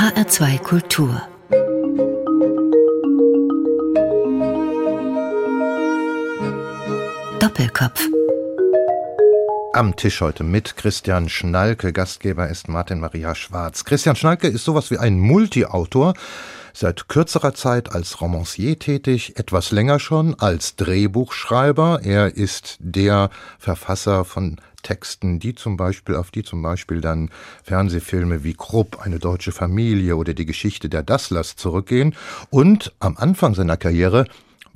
HR2 Kultur Doppelkopf am Tisch heute mit Christian Schnalke. Gastgeber ist Martin Maria Schwarz. Christian Schnalke ist sowas wie ein Multiautor. Seit kürzerer Zeit als Romancier tätig, etwas länger schon als Drehbuchschreiber. Er ist der Verfasser von Texten, die zum Beispiel, auf die zum Beispiel dann Fernsehfilme wie Krupp, eine deutsche Familie oder die Geschichte der Dasslers zurückgehen. Und am Anfang seiner Karriere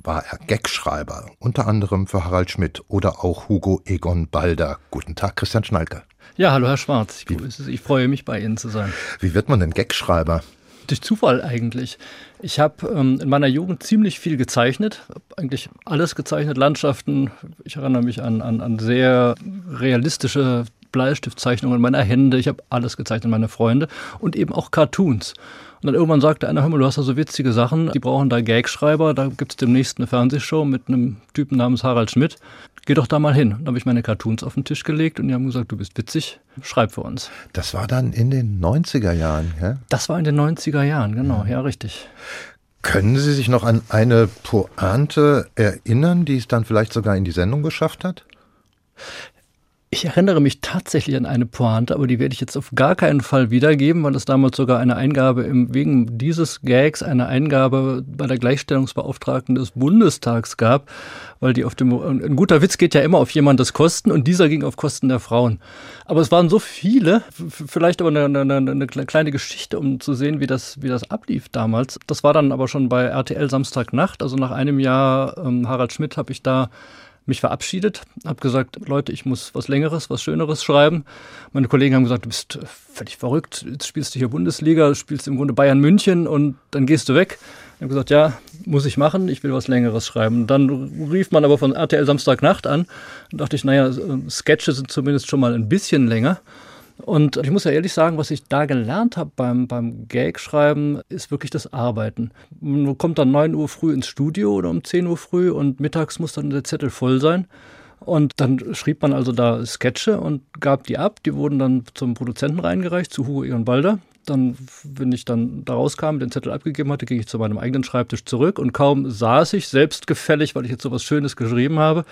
war er Gagschreiber, unter anderem für Harald Schmidt oder auch Hugo Egon Balder. Guten Tag, Christian Schnalke. Ja, hallo Herr Schwarz. Ich, ich freue mich, bei Ihnen zu sein. Wie wird man denn Gagschreiber? Durch Zufall eigentlich. Ich habe ähm, in meiner Jugend ziemlich viel gezeichnet, eigentlich alles gezeichnet, Landschaften. Ich erinnere mich an, an, an sehr realistische Bleistiftzeichnungen meiner Hände. Ich habe alles gezeichnet, meine Freunde und eben auch Cartoons. Und dann irgendwann sagte einer, hör mal, du hast da so witzige Sachen, die brauchen da Gagschreiber, da gibt es demnächst eine Fernsehshow mit einem Typen namens Harald Schmidt. Geh doch da mal hin. Dann habe ich meine Cartoons auf den Tisch gelegt und die haben gesagt, du bist witzig, schreib für uns. Das war dann in den 90er Jahren, ja? Das war in den 90er Jahren, genau, ja, ja richtig. Können Sie sich noch an eine Pointe erinnern, die es dann vielleicht sogar in die Sendung geschafft hat? Ich erinnere mich tatsächlich an eine Pointe, aber die werde ich jetzt auf gar keinen Fall wiedergeben, weil es damals sogar eine Eingabe im, wegen dieses Gags eine Eingabe bei der Gleichstellungsbeauftragten des Bundestags gab, weil die auf dem, ein guter Witz geht ja immer auf jemandes Kosten und dieser ging auf Kosten der Frauen. Aber es waren so viele, vielleicht aber eine, eine, eine kleine Geschichte, um zu sehen, wie das, wie das ablief damals. Das war dann aber schon bei RTL Samstagnacht, also nach einem Jahr ähm, Harald Schmidt habe ich da mich verabschiedet, habe gesagt, Leute, ich muss was Längeres, was Schöneres schreiben. Meine Kollegen haben gesagt, du bist völlig verrückt, jetzt spielst du hier Bundesliga, spielst im Grunde Bayern München und dann gehst du weg. Ich habe gesagt, ja, muss ich machen, ich will was Längeres schreiben. Dann rief man aber von RTL Samstagnacht an und dachte ich, naja, Sketche sind zumindest schon mal ein bisschen länger. Und ich muss ja ehrlich sagen, was ich da gelernt habe beim, beim Gag-Schreiben, ist wirklich das Arbeiten. Man kommt dann 9 Uhr früh ins Studio oder um 10 Uhr früh und mittags muss dann der Zettel voll sein. Und dann schrieb man also da Sketche und gab die ab. Die wurden dann zum Produzenten reingereicht, zu Hugo Egon Balder. Dann, wenn ich dann da rauskam, den Zettel abgegeben hatte, ging ich zu meinem eigenen Schreibtisch zurück und kaum saß ich, selbstgefällig, weil ich jetzt so was Schönes geschrieben habe,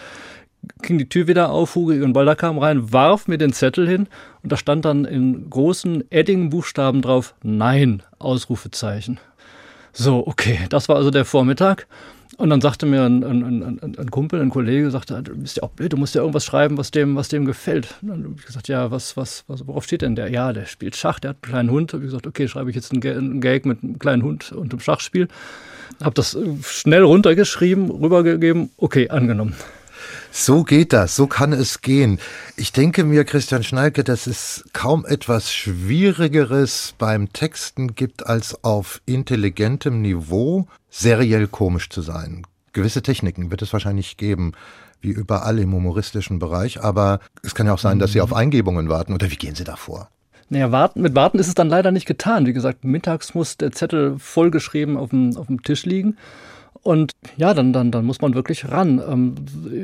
ging die Tür wieder auf, Hugo und Balder kam rein, warf mir den Zettel hin und da stand dann in großen Edding-Buchstaben drauf Nein, Ausrufezeichen. So, okay, das war also der Vormittag. Und dann sagte mir ein, ein, ein, ein Kumpel, ein Kollege, sagte, du bist ja auch blöd, du musst ja irgendwas schreiben, was dem, was dem gefällt. Und dann habe ich gesagt, ja, was, was, was, worauf steht denn der? Ja, der spielt Schach, der hat einen kleinen Hund. Habe ich gesagt, okay, schreibe ich jetzt einen Gag mit einem kleinen Hund und einem Schachspiel. Habe das schnell runtergeschrieben, rübergegeben, okay, angenommen. So geht das, so kann es gehen. Ich denke mir, Christian Schnalke, dass es kaum etwas Schwierigeres beim Texten gibt, als auf intelligentem Niveau seriell komisch zu sein. Gewisse Techniken wird es wahrscheinlich geben, wie überall im humoristischen Bereich, aber es kann ja auch sein, dass Sie auf Eingebungen warten. Oder wie gehen Sie davor? Naja, warten, mit Warten ist es dann leider nicht getan. Wie gesagt, mittags muss der Zettel vollgeschrieben auf dem, auf dem Tisch liegen. Und ja, dann, dann, dann muss man wirklich ran. Ähm,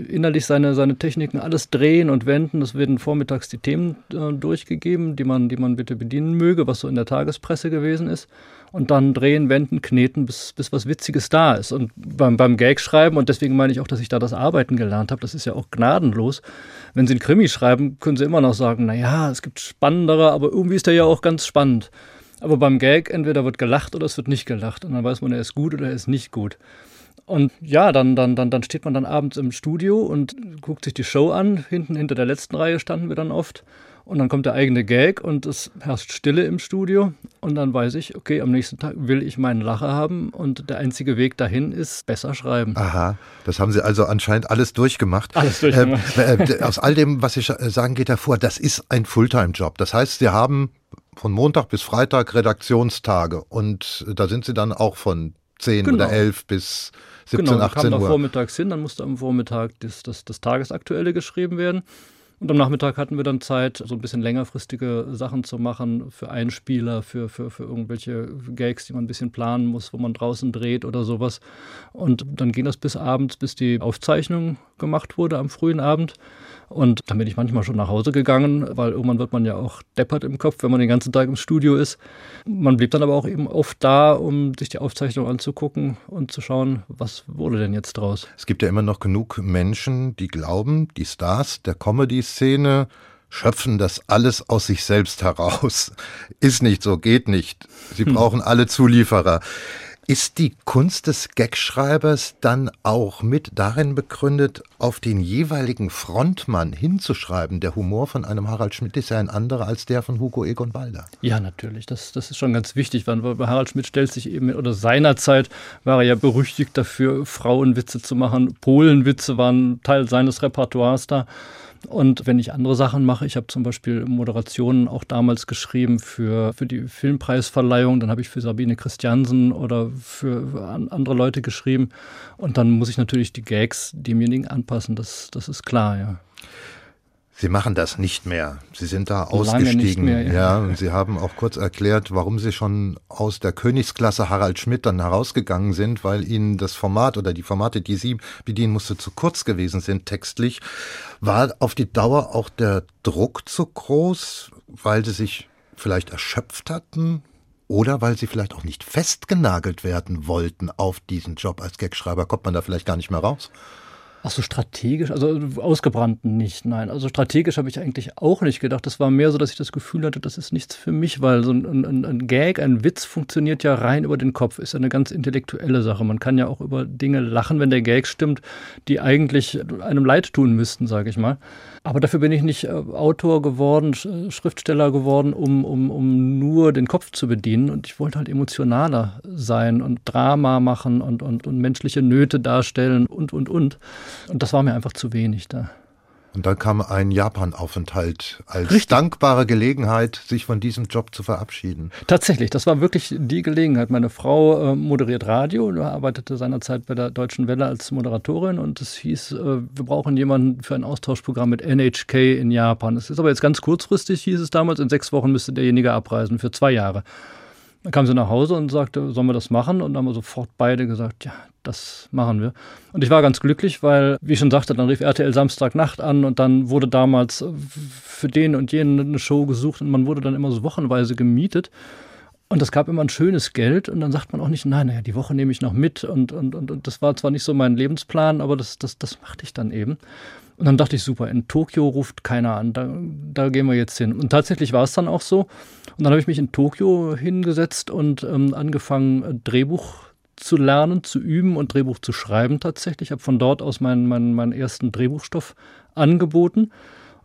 innerlich seine, seine Techniken alles drehen und wenden. Es werden vormittags die Themen äh, durchgegeben, die man, die man bitte bedienen möge, was so in der Tagespresse gewesen ist. Und dann drehen, wenden, kneten, bis, bis was Witziges da ist. Und beim, beim Gag schreiben, und deswegen meine ich auch, dass ich da das Arbeiten gelernt habe, das ist ja auch gnadenlos. Wenn Sie einen Krimi schreiben, können Sie immer noch sagen, na ja, es gibt spannendere, aber irgendwie ist der ja auch ganz spannend. Aber beim Gag entweder wird gelacht oder es wird nicht gelacht. Und dann weiß man, er ist gut oder er ist nicht gut. Und ja, dann, dann, dann, dann steht man dann abends im Studio und guckt sich die Show an. Hinten hinter der letzten Reihe standen wir dann oft. Und dann kommt der eigene Gag und es herrscht Stille im Studio. Und dann weiß ich, okay, am nächsten Tag will ich meinen Lacher haben und der einzige Weg dahin ist besser schreiben. Aha, das haben Sie also anscheinend alles durchgemacht. Alles durchgemacht. Äh, äh, aus all dem, was Sie sagen, geht hervor, das ist ein Fulltime-Job. Das heißt, Sie haben von Montag bis Freitag Redaktionstage und da sind Sie dann auch von 10 genau. oder 11 bis 17, genau, 18 Uhr. Genau, vormittags hin, dann musste am Vormittag das, das, das Tagesaktuelle geschrieben werden. Und am Nachmittag hatten wir dann Zeit, so ein bisschen längerfristige Sachen zu machen für Einspieler, für, für, für irgendwelche Gags, die man ein bisschen planen muss, wo man draußen dreht oder sowas. Und dann ging das bis abends, bis die Aufzeichnung gemacht wurde am frühen Abend. Und dann bin ich manchmal schon nach Hause gegangen, weil irgendwann wird man ja auch deppert im Kopf, wenn man den ganzen Tag im Studio ist. Man blieb dann aber auch eben oft da, um sich die Aufzeichnung anzugucken und zu schauen, was wurde denn jetzt draus. Es gibt ja immer noch genug Menschen, die glauben, die Stars der Comedy-Szene schöpfen das alles aus sich selbst heraus. Ist nicht so, geht nicht. Sie hm. brauchen alle Zulieferer. Ist die Kunst des Gagschreibers dann auch mit darin begründet, auf den jeweiligen Frontmann hinzuschreiben? Der Humor von einem Harald Schmidt ist ja ein anderer als der von Hugo Egon Balder. Ja, natürlich. Das, das ist schon ganz wichtig, weil Harald Schmidt stellt sich eben, oder seinerzeit war er ja berüchtigt dafür, Frauenwitze zu machen. Polenwitze waren Teil seines Repertoires da. Und wenn ich andere Sachen mache, ich habe zum Beispiel Moderationen auch damals geschrieben für, für die Filmpreisverleihung, dann habe ich für Sabine Christiansen oder für andere Leute geschrieben. Und dann muss ich natürlich die Gags demjenigen anpassen, das, das ist klar, ja. Sie machen das nicht mehr. Sie sind da ausgestiegen. Mehr, ja. ja. und Sie haben auch kurz erklärt, warum Sie schon aus der Königsklasse Harald Schmidt dann herausgegangen sind, weil Ihnen das Format oder die Formate, die Sie bedienen musste, zu kurz gewesen sind textlich. War auf die Dauer auch der Druck zu groß, weil Sie sich vielleicht erschöpft hatten? Oder weil sie vielleicht auch nicht festgenagelt werden wollten auf diesen Job als Gagschreiber, kommt man da vielleicht gar nicht mehr raus? Ach so, strategisch, also ausgebrannten nicht, nein. Also strategisch habe ich eigentlich auch nicht gedacht. Das war mehr so, dass ich das Gefühl hatte, das ist nichts für mich, weil so ein, ein, ein Gag, ein Witz funktioniert ja rein über den Kopf, ist ja eine ganz intellektuelle Sache. Man kann ja auch über Dinge lachen, wenn der Gag stimmt, die eigentlich einem leid tun müssten, sage ich mal. Aber dafür bin ich nicht äh, Autor geworden, Schriftsteller geworden, um, um, um nur den Kopf zu bedienen. Und ich wollte halt emotionaler sein und Drama machen und, und, und menschliche Nöte darstellen und, und, und. Und das war mir einfach zu wenig da. Und dann kam ein Japan-Aufenthalt als Richtig. dankbare Gelegenheit, sich von diesem Job zu verabschieden. Tatsächlich, das war wirklich die Gelegenheit. Meine Frau äh, moderiert Radio, arbeitete seinerzeit bei der Deutschen Welle als Moderatorin und es hieß, äh, wir brauchen jemanden für ein Austauschprogramm mit NHK in Japan. Es ist aber jetzt ganz kurzfristig, hieß es damals, in sechs Wochen müsste derjenige abreisen für zwei Jahre. Dann kam sie nach Hause und sagte, sollen wir das machen? Und dann haben wir sofort beide gesagt, ja, das machen wir. Und ich war ganz glücklich, weil, wie ich schon sagte, dann rief RTL Samstagnacht an und dann wurde damals für den und jenen eine Show gesucht und man wurde dann immer so wochenweise gemietet. Und es gab immer ein schönes Geld und dann sagt man auch nicht, nein, naja, die Woche nehme ich noch mit und, und, und, und das war zwar nicht so mein Lebensplan, aber das, das, das machte ich dann eben. Und dann dachte ich, super, in Tokio ruft keiner an, da, da gehen wir jetzt hin. Und tatsächlich war es dann auch so. Und dann habe ich mich in Tokio hingesetzt und ähm, angefangen, Drehbuch zu lernen, zu üben und Drehbuch zu schreiben tatsächlich. Ich habe von dort aus meinen, meinen, meinen ersten Drehbuchstoff angeboten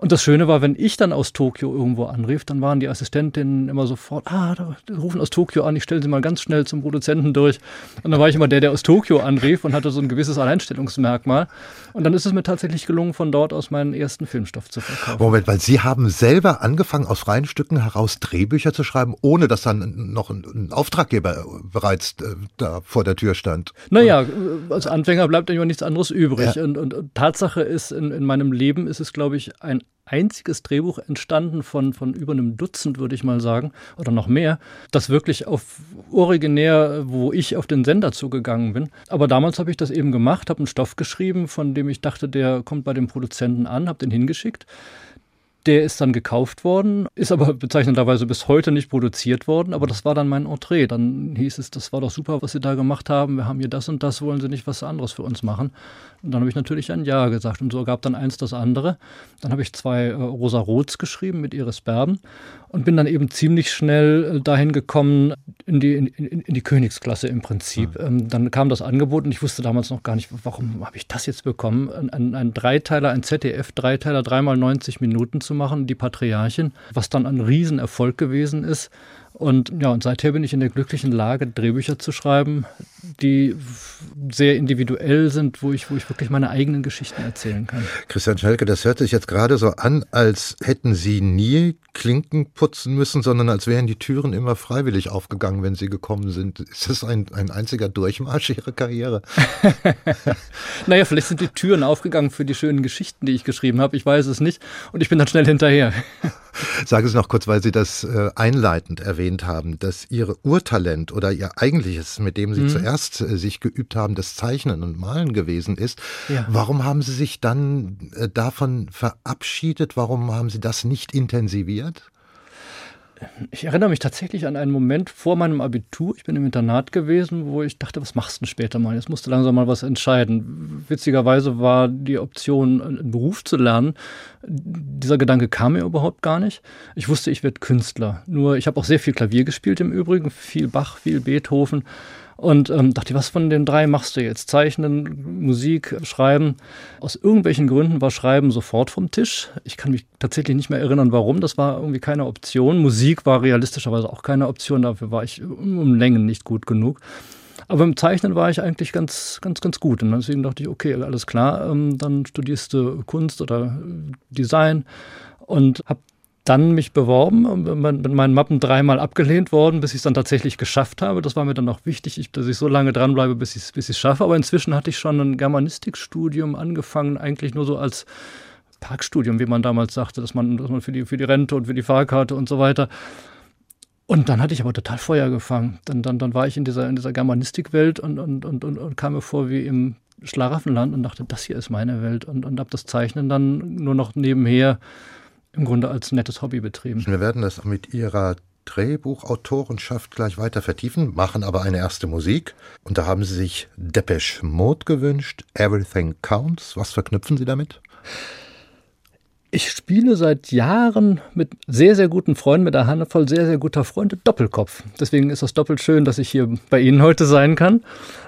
und das Schöne war, wenn ich dann aus Tokio irgendwo anrief, dann waren die Assistentinnen immer sofort, ah, da, rufen aus Tokio an, ich stelle sie mal ganz schnell zum Produzenten durch. Und dann war ich immer der, der aus Tokio anrief und hatte so ein gewisses Alleinstellungsmerkmal. Und dann ist es mir tatsächlich gelungen, von dort aus meinen ersten Filmstoff zu verkaufen. Moment, weil Sie haben selber angefangen, aus freien Stücken heraus Drehbücher zu schreiben, ohne dass dann noch ein, Auftraggeber bereits äh, da vor der Tür stand. Naja, als Anfänger bleibt immer nichts anderes übrig. Ja. Und, und, und Tatsache ist, in, in meinem Leben ist es, glaube ich, ein einziges Drehbuch entstanden von, von über einem Dutzend, würde ich mal sagen, oder noch mehr, das wirklich auf originär, wo ich auf den Sender zugegangen bin. Aber damals habe ich das eben gemacht, habe einen Stoff geschrieben, von dem ich dachte, der kommt bei dem Produzenten an, habe den hingeschickt. Der ist dann gekauft worden, ist aber bezeichnenderweise bis heute nicht produziert worden, aber das war dann mein Entree. Dann hieß es, das war doch super, was Sie da gemacht haben. Wir haben hier das und das, wollen Sie nicht was anderes für uns machen? Und dann habe ich natürlich ein Ja gesagt und so gab dann eins das andere. Dann habe ich zwei äh, Rosa Roths geschrieben mit Iris Berben und bin dann eben ziemlich schnell äh, dahin gekommen in die, in, in, in die Königsklasse im Prinzip. Ja. Ähm, dann kam das Angebot und ich wusste damals noch gar nicht, warum habe ich das jetzt bekommen? Ein, ein, ein Dreiteiler, ein ZDF-Dreiteiler, dreimal 90 Minuten zu machen, Die Patriarchin, was dann ein Riesenerfolg gewesen ist. Und ja, und seither bin ich in der glücklichen Lage, Drehbücher zu schreiben, die sehr individuell sind, wo ich, wo ich wirklich meine eigenen Geschichten erzählen kann. Christian Schelke, das hört sich jetzt gerade so an, als hätten Sie nie Klinken putzen müssen, sondern als wären die Türen immer freiwillig aufgegangen, wenn Sie gekommen sind. Ist das ein, ein einziger Durchmarsch Ihrer Karriere? naja, vielleicht sind die Türen aufgegangen für die schönen Geschichten, die ich geschrieben habe. Ich weiß es nicht. Und ich bin dann schnell hinterher. Sagen Sie noch kurz, weil Sie das äh, einleitend erwähnt haben, dass Ihr Urtalent oder Ihr eigentliches, mit dem Sie mhm. zuerst äh, sich geübt haben, das Zeichnen und Malen gewesen ist. Ja. Warum haben Sie sich dann äh, davon verabschiedet? Warum haben Sie das nicht intensiviert? Ich erinnere mich tatsächlich an einen Moment vor meinem Abitur. Ich bin im Internat gewesen, wo ich dachte, was machst du denn später mal? Jetzt musst du langsam mal was entscheiden. Witzigerweise war die Option, einen Beruf zu lernen. Dieser Gedanke kam mir überhaupt gar nicht. Ich wusste, ich werde Künstler. Nur ich habe auch sehr viel Klavier gespielt im Übrigen, viel Bach, viel Beethoven. Und ähm, dachte, was von den drei machst du jetzt? Zeichnen, Musik, Schreiben. Aus irgendwelchen Gründen war Schreiben sofort vom Tisch. Ich kann mich tatsächlich nicht mehr erinnern, warum. Das war irgendwie keine Option. Musik war realistischerweise auch keine Option. Dafür war ich um Längen nicht gut genug. Aber im Zeichnen war ich eigentlich ganz, ganz, ganz gut. Und deswegen dachte ich, okay, alles klar, ähm, dann studierst du Kunst oder Design und habe dann mich beworben, mit meinen Mappen dreimal abgelehnt worden, bis ich es dann tatsächlich geschafft habe. Das war mir dann auch wichtig, dass ich so lange dranbleibe, bis ich es bis schaffe. Aber inzwischen hatte ich schon ein Germanistikstudium angefangen, eigentlich nur so als Parkstudium, wie man damals sagte, dass man, dass man für, die, für die Rente und für die Fahrkarte und so weiter. Und dann hatte ich aber total Feuer gefangen. Dann, dann, dann war ich in dieser, in dieser Germanistikwelt und, und, und, und, und kam mir vor wie im Schlaraffenland und dachte, das hier ist meine Welt. Und, und habe das Zeichnen dann nur noch nebenher im Grunde als nettes Hobby betrieben. Wir werden das mit Ihrer Drehbuchautorenschaft gleich weiter vertiefen, machen aber eine erste Musik. Und da haben Sie sich Depeche Mode gewünscht, Everything Counts. Was verknüpfen Sie damit? Ich spiele seit Jahren mit sehr, sehr guten Freunden, mit einer Handvoll sehr, sehr guter Freunde Doppelkopf. Deswegen ist das doppelt schön, dass ich hier bei Ihnen heute sein kann.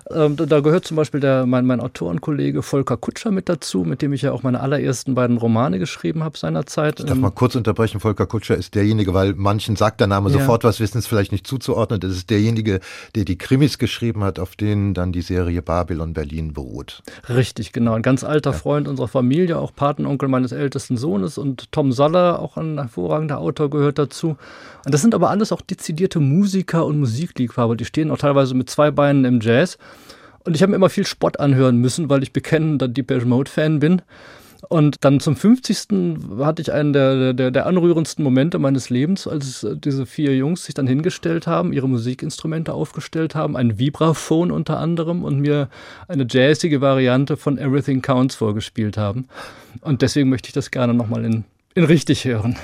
Ähm, da gehört zum Beispiel der, mein, mein Autorenkollege Volker Kutscher mit dazu, mit dem ich ja auch meine allerersten beiden Romane geschrieben habe seinerzeit. Ich darf mal kurz unterbrechen. Volker Kutscher ist derjenige, weil manchen sagt der Name ja. sofort was, wissen es vielleicht nicht zuzuordnen. Das ist derjenige, der die Krimis geschrieben hat, auf denen dann die Serie Babylon Berlin beruht. Richtig, genau. Ein ganz alter ja. Freund unserer Familie, auch Patenonkel meines ältesten Sohnes und Tom Saller, auch ein hervorragender Autor, gehört dazu. Und das sind aber alles auch dezidierte Musiker und Musikliebhaber. Die stehen auch teilweise mit zwei Beinen im Jazz. Und ich habe mir immer viel Spott anhören müssen, weil ich bekennender Depeche Mode-Fan bin. Und dann zum 50. hatte ich einen der, der, der anrührendsten Momente meines Lebens, als diese vier Jungs sich dann hingestellt haben, ihre Musikinstrumente aufgestellt haben, ein Vibraphon unter anderem und mir eine jazzige Variante von Everything Counts vorgespielt haben. Und deswegen möchte ich das gerne nochmal in, in richtig hören.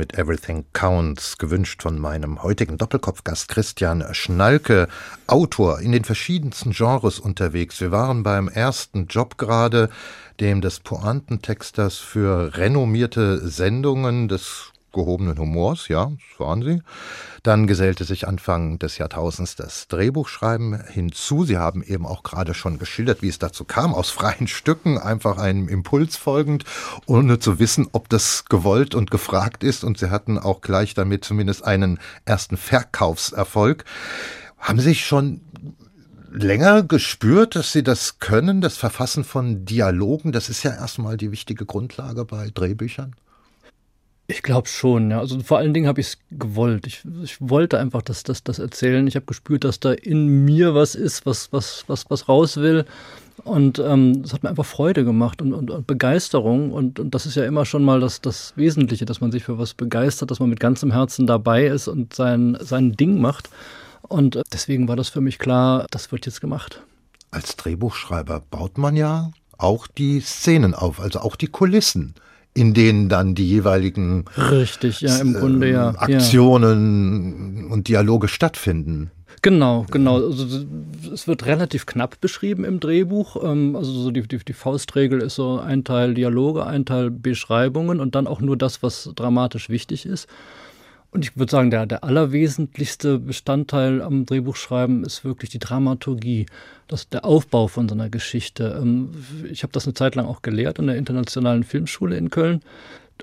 Mit Everything Counts, gewünscht von meinem heutigen Doppelkopfgast Christian Schnalke, Autor in den verschiedensten Genres unterwegs. Wir waren beim ersten Job gerade, dem des Pointentexters für renommierte Sendungen des gehobenen Humors, ja, das waren sie. Dann gesellte sich Anfang des Jahrtausends das Drehbuchschreiben hinzu. Sie haben eben auch gerade schon geschildert, wie es dazu kam, aus freien Stücken, einfach einem Impuls folgend, ohne zu wissen, ob das gewollt und gefragt ist. Und Sie hatten auch gleich damit zumindest einen ersten Verkaufserfolg. Haben Sie sich schon länger gespürt, dass Sie das können, das Verfassen von Dialogen? Das ist ja erstmal die wichtige Grundlage bei Drehbüchern. Ich glaube schon, ja. Also vor allen Dingen habe ich es gewollt. Ich, wollte einfach das, das, das erzählen. Ich habe gespürt, dass da in mir was ist, was, was, was, was raus will. Und ähm, es hat mir einfach Freude gemacht und, und, und Begeisterung. Und, und, das ist ja immer schon mal das, das Wesentliche, dass man sich für was begeistert, dass man mit ganzem Herzen dabei ist und sein, sein Ding macht. Und äh, deswegen war das für mich klar, das wird jetzt gemacht. Als Drehbuchschreiber baut man ja auch die Szenen auf, also auch die Kulissen in denen dann die jeweiligen Richtig, ja, im Grunde, ja. Aktionen ja. und Dialoge stattfinden. Genau, genau. Also, es wird relativ knapp beschrieben im Drehbuch. Ähm, also so die, die, die, Faustregel ist so ein Teil Dialoge, ein Teil Beschreibungen und dann auch nur das, was dramatisch wichtig ist. Und ich würde sagen, der, der allerwesentlichste Bestandteil am Drehbuchschreiben ist wirklich die Dramaturgie, das, der Aufbau von so einer Geschichte. Ähm, ich habe das eine Zeit lang auch gelehrt an der Internationalen Filmschule in Köln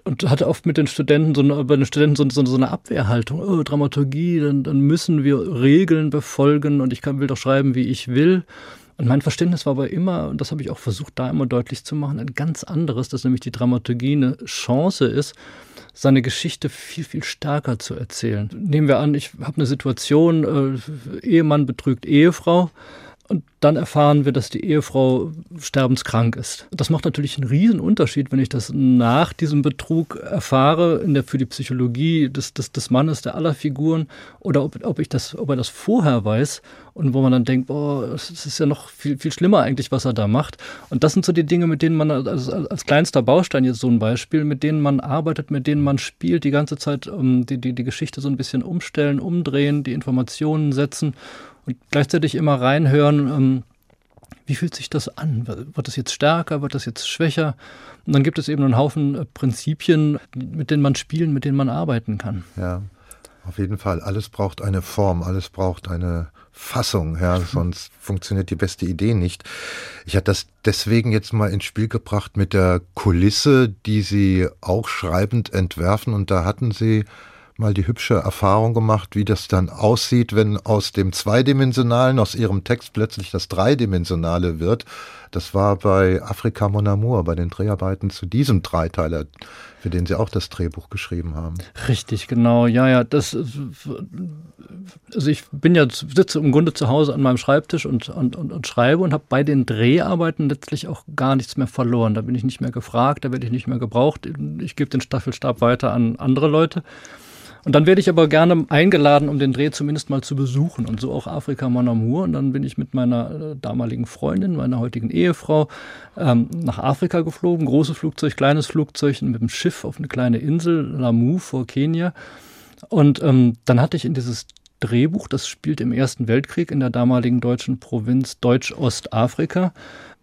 und hatte oft mit den Studenten so bei den Studenten so, so, so eine Abwehrhaltung. Oh, Dramaturgie, dann, dann müssen wir Regeln befolgen und ich kann, will doch schreiben, wie ich will. Und mein Verständnis war aber immer, und das habe ich auch versucht, da immer deutlich zu machen, ein ganz anderes, dass nämlich die Dramaturgie eine Chance ist, seine Geschichte viel, viel stärker zu erzählen. Nehmen wir an, ich habe eine Situation, äh, Ehemann betrügt Ehefrau. Und dann erfahren wir, dass die Ehefrau sterbenskrank ist. Das macht natürlich einen riesen Unterschied, wenn ich das nach diesem Betrug erfahre, in der, für die Psychologie des, des, des Mannes, der aller Figuren, oder ob, ob, ich das, ob er das vorher weiß und wo man dann denkt, boah, es ist ja noch viel, viel schlimmer eigentlich, was er da macht. Und das sind so die Dinge, mit denen man als, als kleinster Baustein jetzt so ein Beispiel, mit denen man arbeitet, mit denen man spielt, die ganze Zeit um, die, die, die Geschichte so ein bisschen umstellen, umdrehen, die Informationen setzen und gleichzeitig immer reinhören, ähm, wie fühlt sich das an? Wird das jetzt stärker, wird das jetzt schwächer? Und dann gibt es eben einen Haufen äh, Prinzipien, mit denen man spielen, mit denen man arbeiten kann. Ja, auf jeden Fall. Alles braucht eine Form, alles braucht eine Fassung, ja, sonst funktioniert die beste Idee nicht. Ich hatte das deswegen jetzt mal ins Spiel gebracht mit der Kulisse, die Sie auch schreibend entwerfen und da hatten Sie mal die hübsche Erfahrung gemacht, wie das dann aussieht, wenn aus dem Zweidimensionalen, aus ihrem Text plötzlich das Dreidimensionale wird. Das war bei Afrika Mon Amour, bei den Dreharbeiten zu diesem Dreiteiler, für den Sie auch das Drehbuch geschrieben haben. Richtig, genau. Ja, ja, das, also ich bin ja, sitze im Grunde zu Hause an meinem Schreibtisch und, und, und, und schreibe und habe bei den Dreharbeiten letztlich auch gar nichts mehr verloren. Da bin ich nicht mehr gefragt, da werde ich nicht mehr gebraucht. Ich gebe den Staffelstab weiter an andere Leute. Und dann werde ich aber gerne eingeladen, um den Dreh zumindest mal zu besuchen. Und so auch Afrika Mon Amour. Und dann bin ich mit meiner äh, damaligen Freundin, meiner heutigen Ehefrau, ähm, nach Afrika geflogen. Großes Flugzeug, kleines Flugzeug, mit dem Schiff auf eine kleine Insel, Lamu vor Kenia. Und ähm, dann hatte ich in dieses Drehbuch, das spielt im Ersten Weltkrieg in der damaligen deutschen Provinz Deutsch-Ostafrika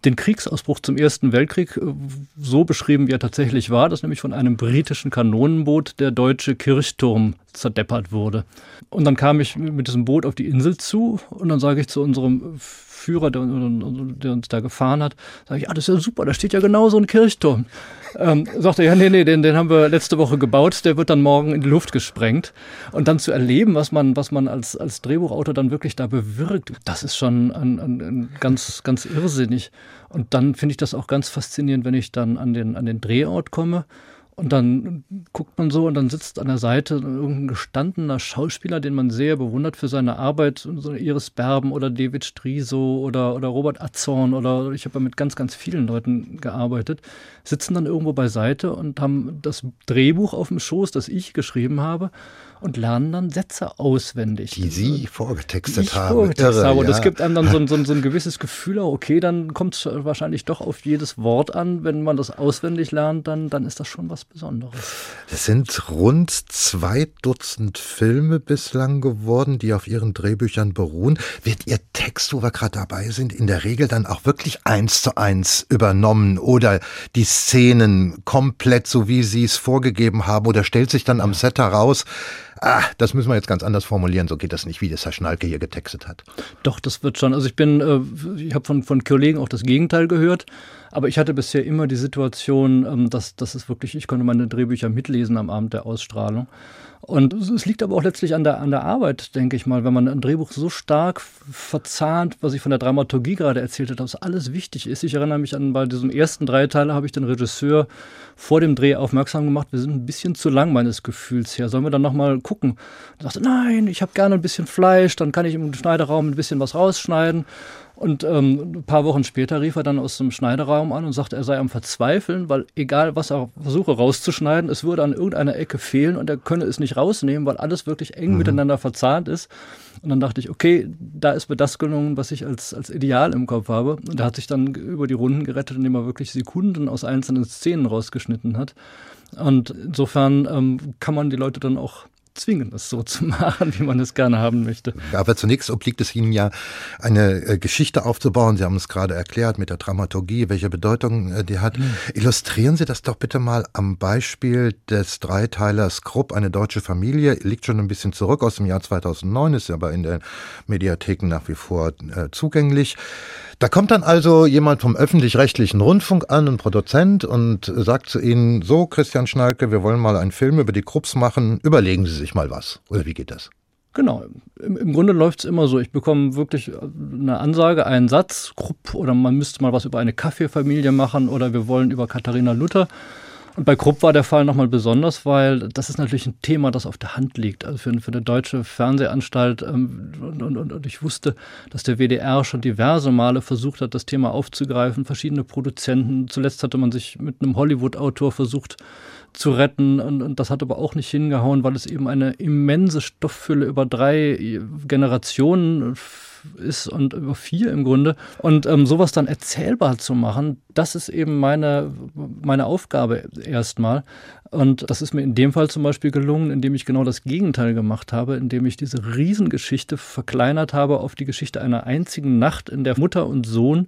den Kriegsausbruch zum Ersten Weltkrieg äh, so beschrieben, wie er tatsächlich war, dass nämlich von einem britischen Kanonenboot der deutsche Kirchturm zerdeppert wurde. Und dann kam ich mit diesem Boot auf die Insel zu und dann sage ich zu unserem Führer, der, der, uns da gefahren hat, sage ich, ah, das ist ja super, da steht ja genau so ein Kirchturm. Ähm, sagt er, ja, nee, nee, den, den haben wir letzte Woche gebaut, der wird dann morgen in die Luft gesprengt. Und dann zu erleben, was man, was man als, als Drehbuchautor dann wirklich da bewirkt, das ist schon ein, ein, ein ganz, ganz irrsinnig. Und dann finde ich das auch ganz faszinierend, wenn ich dann an den, an den Drehort komme und dann guckt man so und dann sitzt an der Seite irgendein gestandener Schauspieler, den man sehr bewundert für seine Arbeit, so Iris Berben oder David Striso oder, oder Robert Atzorn oder ich habe ja mit ganz, ganz vielen Leuten gearbeitet, sitzen dann irgendwo beiseite und haben das Drehbuch auf dem Schoß, das ich geschrieben habe und lernen dann Sätze auswendig. Die Sie vorgetextet ich haben. Vorgetextet Irre, habe. Und ja. das gibt einem dann so, so, so ein gewisses Gefühl, okay, dann kommt es wahrscheinlich doch auf jedes Wort an. Wenn man das auswendig lernt, dann, dann ist das schon was Besonderes. Es sind rund zwei Dutzend Filme bislang geworden, die auf Ihren Drehbüchern beruhen. Wird Ihr Text, wo wir gerade dabei sind, in der Regel dann auch wirklich eins zu eins übernommen oder die Szenen komplett so, wie Sie es vorgegeben haben? Oder stellt sich dann am Set heraus, ah, das müssen wir jetzt ganz anders formulieren, so geht das nicht, wie das Herr Schnalke hier getextet hat. Doch, das wird schon. Also ich bin, äh, ich habe von, von Kollegen auch das Gegenteil gehört, aber ich hatte bisher immer die Situation, ähm, dass, dass es wirklich, ich konnte meine Drehbücher mitlesen am Abend der Ausstrahlung. Und es liegt aber auch letztlich an der, an der Arbeit, denke ich mal, wenn man ein Drehbuch so stark verzahnt, was ich von der Dramaturgie gerade erzählt habe, dass alles wichtig ist. Ich erinnere mich an, bei diesem ersten Dreiteiler habe ich den Regisseur vor dem Dreh aufmerksam gemacht, wir sind ein bisschen zu lang meines Gefühls her. Sollen wir dann nochmal gucken? Er sagte, nein, ich habe gerne ein bisschen Fleisch, dann kann ich im Schneideraum ein bisschen was rausschneiden. Und ähm, ein paar Wochen später rief er dann aus dem Schneideraum an und sagte, er sei am Verzweifeln, weil egal was er versuche rauszuschneiden, es würde an irgendeiner Ecke fehlen und er könne es nicht rausnehmen, weil alles wirklich eng mhm. miteinander verzahnt ist. Und dann dachte ich, okay, da ist mir das gelungen, was ich als, als Ideal im Kopf habe. Und er hat sich dann über die Runden gerettet, indem er wirklich Sekunden aus einzelnen Szenen rausgeschnitten hat. Und insofern ähm, kann man die Leute dann auch zwingen, es so zu machen, wie man es gerne haben möchte. Aber zunächst obliegt es Ihnen ja, eine äh, Geschichte aufzubauen. Sie haben es gerade erklärt mit der Dramaturgie, welche Bedeutung äh, die hat. Mhm. Illustrieren Sie das doch bitte mal am Beispiel des Dreiteilers Krupp, eine deutsche Familie. Liegt schon ein bisschen zurück aus dem Jahr 2009, ist aber in den Mediatheken nach wie vor äh, zugänglich. Da kommt dann also jemand vom öffentlich-rechtlichen Rundfunk an, ein Produzent, und sagt zu Ihnen, so Christian Schnalke, wir wollen mal einen Film über die Krupps machen, überlegen Sie sich mal was. Oder wie geht das? Genau. Im, im Grunde läuft es immer so. Ich bekomme wirklich eine Ansage, einen Satz, Krupp, oder man müsste mal was über eine Kaffeefamilie machen, oder wir wollen über Katharina Luther. Und bei Krupp war der Fall nochmal besonders, weil das ist natürlich ein Thema, das auf der Hand liegt. Also für, für eine deutsche Fernsehanstalt. Ähm, und, und, und ich wusste, dass der WDR schon diverse Male versucht hat, das Thema aufzugreifen. Verschiedene Produzenten. Zuletzt hatte man sich mit einem Hollywood-Autor versucht zu retten. Und, und das hat aber auch nicht hingehauen, weil es eben eine immense Stofffülle über drei Generationen ist und über vier im Grunde. Und ähm, sowas dann erzählbar zu machen, das ist eben meine, meine Aufgabe erstmal. Und das ist mir in dem Fall zum Beispiel gelungen, indem ich genau das Gegenteil gemacht habe, indem ich diese Riesengeschichte verkleinert habe auf die Geschichte einer einzigen Nacht, in der Mutter und Sohn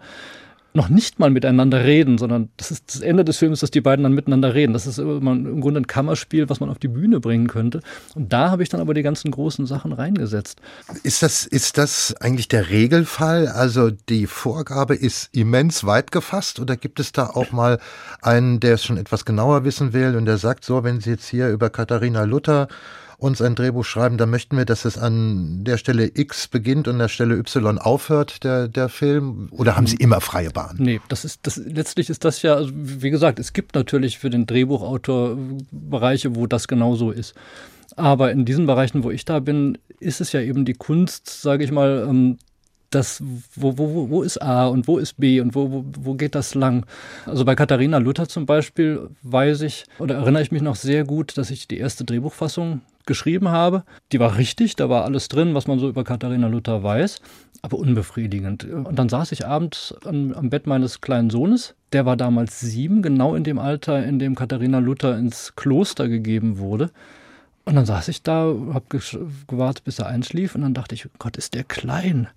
noch nicht mal miteinander reden, sondern das ist das Ende des Films, dass die beiden dann miteinander reden. Das ist im Grunde ein Kammerspiel, was man auf die Bühne bringen könnte. Und da habe ich dann aber die ganzen großen Sachen reingesetzt. Ist das, ist das eigentlich der Regelfall? Also die Vorgabe ist immens weit gefasst oder gibt es da auch mal einen, der es schon etwas genauer wissen will und der sagt, so, wenn Sie jetzt hier über Katharina Luther uns ein Drehbuch schreiben, dann möchten wir, dass es an der Stelle X beginnt und an der Stelle Y aufhört, der, der Film? Oder haben Sie immer freie Bahn? Nee, das ist, das, letztlich ist das ja, also wie gesagt, es gibt natürlich für den Drehbuchautor Bereiche, wo das genauso ist. Aber in diesen Bereichen, wo ich da bin, ist es ja eben die Kunst, sage ich mal, ähm, das, wo, wo, wo ist A und wo ist B und wo, wo, wo geht das lang? Also bei Katharina Luther zum Beispiel weiß ich oder erinnere ich mich noch sehr gut, dass ich die erste Drehbuchfassung geschrieben habe. Die war richtig, da war alles drin, was man so über Katharina Luther weiß, aber unbefriedigend. Und dann saß ich abends am, am Bett meines kleinen Sohnes. Der war damals sieben, genau in dem Alter, in dem Katharina Luther ins Kloster gegeben wurde. Und dann saß ich da, habe gewartet, bis er einschlief und dann dachte ich, Gott, ist der klein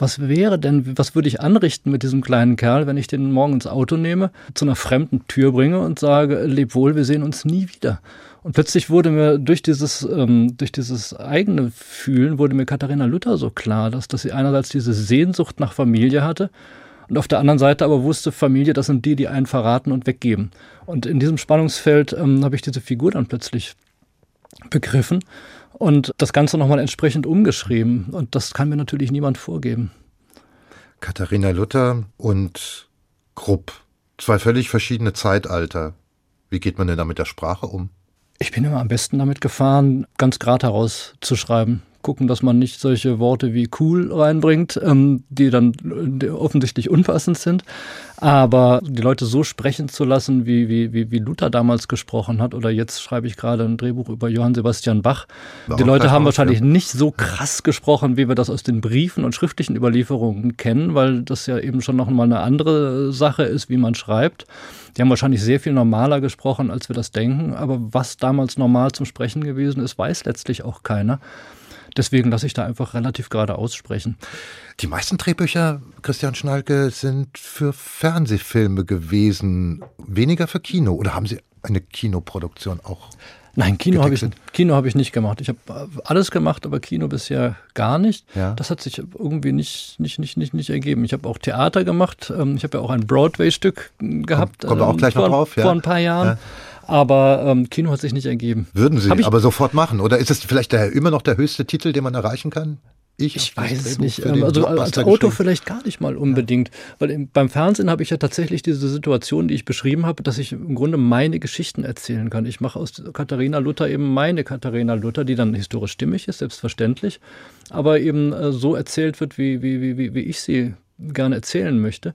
was wäre denn, was würde ich anrichten mit diesem kleinen Kerl, wenn ich den morgen ins Auto nehme, zu einer fremden Tür bringe und sage, leb wohl, wir sehen uns nie wieder. Und plötzlich wurde mir durch dieses, ähm, durch dieses eigene Fühlen, wurde mir Katharina Luther so klar, dass, dass sie einerseits diese Sehnsucht nach Familie hatte und auf der anderen Seite aber wusste, Familie, das sind die, die einen verraten und weggeben. Und in diesem Spannungsfeld ähm, habe ich diese Figur dann plötzlich begriffen und das Ganze nochmal entsprechend umgeschrieben. Und das kann mir natürlich niemand vorgeben. Katharina Luther und Krupp, zwei völlig verschiedene Zeitalter. Wie geht man denn da mit der Sprache um? Ich bin immer am besten damit gefahren, ganz gerade herauszuschreiben gucken, dass man nicht solche Worte wie cool reinbringt, ähm, die dann offensichtlich unpassend sind. Aber die Leute so sprechen zu lassen, wie, wie, wie, wie Luther damals gesprochen hat, oder jetzt schreibe ich gerade ein Drehbuch über Johann Sebastian Bach. War die Leute haben wahrscheinlich nicht so krass gesprochen, wie wir das aus den Briefen und schriftlichen Überlieferungen kennen, weil das ja eben schon noch mal eine andere Sache ist, wie man schreibt. Die haben wahrscheinlich sehr viel normaler gesprochen, als wir das denken. Aber was damals normal zum Sprechen gewesen ist, weiß letztlich auch keiner. Deswegen lasse ich da einfach relativ gerade aussprechen. Die meisten Drehbücher, Christian Schnalke, sind für Fernsehfilme gewesen, weniger für Kino. Oder haben Sie eine Kinoproduktion auch? Nein, Kino habe ich, hab ich nicht gemacht. Ich habe alles gemacht, aber Kino bisher gar nicht. Ja. Das hat sich irgendwie nicht, nicht, nicht, nicht, nicht ergeben. Ich habe auch Theater gemacht. Ähm, ich habe ja auch ein Broadway-Stück gehabt. Kommt, kommt auch gleich vor, noch drauf, ja. Vor ein paar Jahren. Ja. Aber ähm, Kino hat sich nicht ergeben. Würden Sie aber sofort machen? Oder ist es vielleicht der, immer noch der höchste Titel, den man erreichen kann? Ich, ich weiß es nicht. Also als Auto vielleicht gar nicht mal unbedingt. Ja. Weil im, beim Fernsehen habe ich ja tatsächlich diese Situation, die ich beschrieben habe, dass ich im Grunde meine Geschichten erzählen kann. Ich mache aus Katharina Luther eben meine Katharina Luther, die dann historisch stimmig ist, selbstverständlich, aber eben äh, so erzählt wird, wie, wie, wie, wie ich sie gerne erzählen möchte.